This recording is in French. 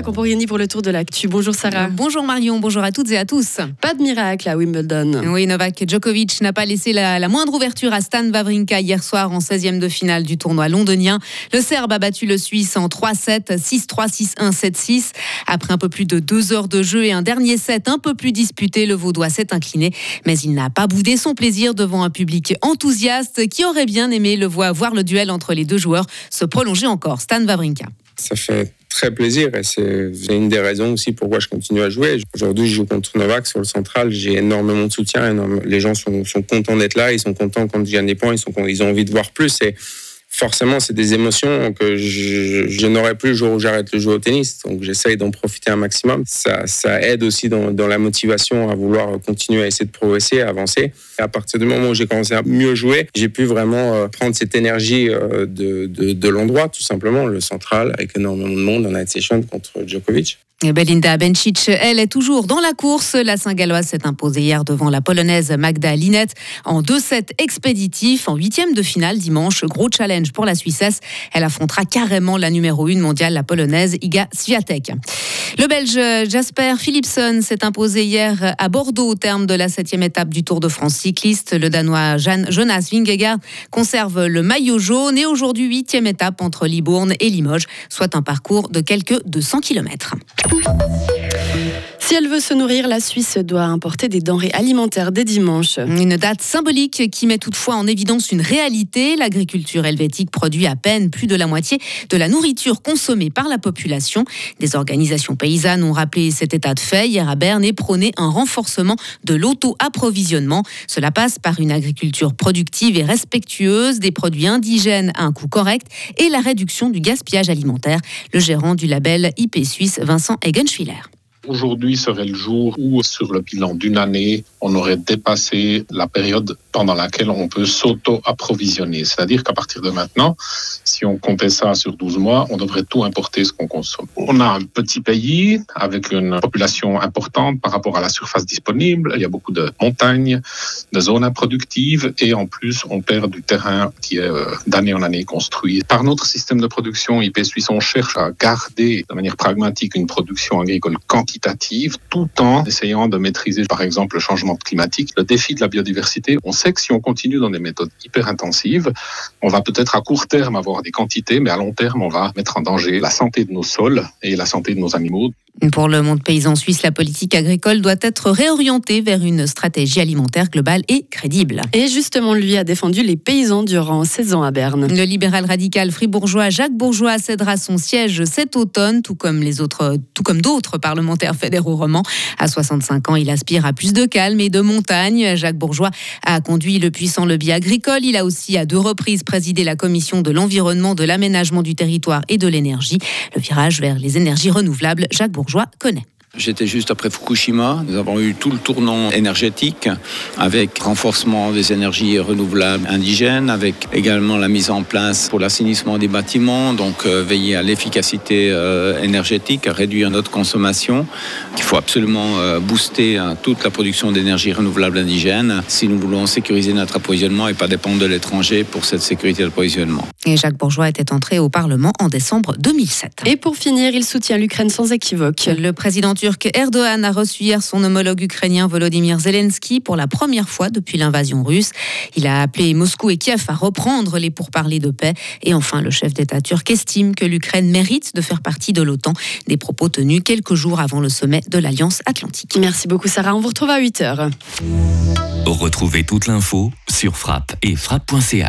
Sarah Camporini pour le tour de l'actu. Bonjour Sarah. Bonjour Marion, bonjour à toutes et à tous. Pas de miracle à Wimbledon. Oui, Novak Djokovic n'a pas laissé la, moindre ouverture à Stan Wawrinka hier soir en 16e de finale du tournoi londonien. Le Serbe a battu le Suisse en 3-7, 6-3, 6-1, 7-6. Après un peu plus de deux heures de jeu et un dernier set un peu plus disputé, le Vaudois s'est incliné. Mais il n'a pas boudé son plaisir devant un public enthousiaste qui aurait bien aimé le voir, voir le duel entre les deux joueurs se prolonger encore. Stan Wawrinka. Ça fait très plaisir et c'est une des raisons aussi pourquoi je continue à jouer. Aujourd'hui, je joue contre Novak sur le central, j'ai énormément de soutien, les gens sont, sont contents d'être là, ils sont contents quand je gagne des points, ils, sont, ils ont envie de voir plus forcément, c'est des émotions que je, n'aurai plus le jour où j'arrête de jouer au tennis. Donc, j'essaye d'en profiter un maximum. Ça, ça aide aussi dans, dans, la motivation à vouloir continuer à essayer de progresser, à avancer. Et à partir du moment où j'ai commencé à mieux jouer, j'ai pu vraiment euh, prendre cette énergie euh, de, de, de l'endroit, tout simplement, le central, avec énormément de monde en night session contre Djokovic. Belinda Bencic, elle est toujours dans la course. La Saint-Galloise s'est imposée hier devant la Polonaise Magda Linette en 2-7 expéditifs. En huitième de finale dimanche, gros challenge pour la Suissesse. Elle affrontera carrément la numéro 1 mondiale, la Polonaise Iga Swiatek. Le Belge Jasper Philipson s'est imposé hier à Bordeaux au terme de la septième étape du Tour de France cycliste. Le Danois Jonas Vingegaard conserve le maillot jaune et aujourd'hui huitième étape entre Libourne et Limoges, soit un parcours de quelques 200 km. Thank you. Si elle veut se nourrir, la Suisse doit importer des denrées alimentaires dès dimanche. Une date symbolique qui met toutefois en évidence une réalité. L'agriculture helvétique produit à peine plus de la moitié de la nourriture consommée par la population. Des organisations paysannes ont rappelé cet état de fait hier à Berne et prôné un renforcement de l'auto-approvisionnement. Cela passe par une agriculture productive et respectueuse, des produits indigènes à un coût correct et la réduction du gaspillage alimentaire. Le gérant du label IP Suisse, Vincent Egenschwiller. Aujourd'hui serait le jour où, sur le bilan d'une année, on aurait dépassé la période pendant laquelle on peut s'auto-approvisionner. C'est-à-dire qu'à partir de maintenant, si on comptait ça sur 12 mois, on devrait tout importer ce qu'on consomme. On a un petit pays avec une population importante par rapport à la surface disponible. Il y a beaucoup de montagnes, de zones improductives et en plus, on perd du terrain qui est euh, d'année en année construit. Par notre système de production IP Suisse, on cherche à garder de manière pragmatique une production agricole quantitative tout en essayant de maîtriser, par exemple, le changement climatique, le défi de la biodiversité. On sait que si on continue dans des méthodes hyper intensives, on va peut-être à court terme avoir des quantités, mais à long terme, on va mettre en danger la santé de nos sols et la santé de nos animaux. Pour le monde paysan suisse, la politique agricole doit être réorientée vers une stratégie alimentaire globale et crédible. Et justement, lui a défendu les paysans durant 16 ans à Berne. Le libéral radical fribourgeois Jacques Bourgeois cédera son siège cet automne, tout comme les autres, tout comme d'autres parlementaires fédéraux romans. À 65 ans, il aspire à plus de calme et de montagne. Jacques Bourgeois a conduit le puissant lobby agricole. Il a aussi à deux reprises présidé la commission de l'environnement, de l'aménagement du territoire et de l'énergie. Le virage vers les énergies renouvelables, Jacques Bourgeois connaît. J'étais juste après Fukushima. Nous avons eu tout le tournant énergétique avec renforcement des énergies renouvelables indigènes, avec également la mise en place pour l'assainissement des bâtiments, donc euh, veiller à l'efficacité euh, énergétique, à réduire notre consommation. Il faut absolument euh, booster hein, toute la production d'énergie renouvelable indigène si nous voulons sécuriser notre approvisionnement et pas dépendre de l'étranger pour cette sécurité d'approvisionnement. Et Jacques Bourgeois était entré au Parlement en décembre 2007. Et pour finir, il soutient l'Ukraine sans équivoque. Le président turc Erdogan a reçu hier son homologue ukrainien Volodymyr Zelensky pour la première fois depuis l'invasion russe. Il a appelé Moscou et Kiev à reprendre les pourparlers de paix. Et enfin, le chef d'État turc estime que l'Ukraine mérite de faire partie de l'OTAN. Des propos tenus quelques jours avant le sommet de l'Alliance Atlantique. Merci beaucoup Sarah, on vous retrouve à 8h. Retrouvez toute l'info sur frappe et frappe.ch.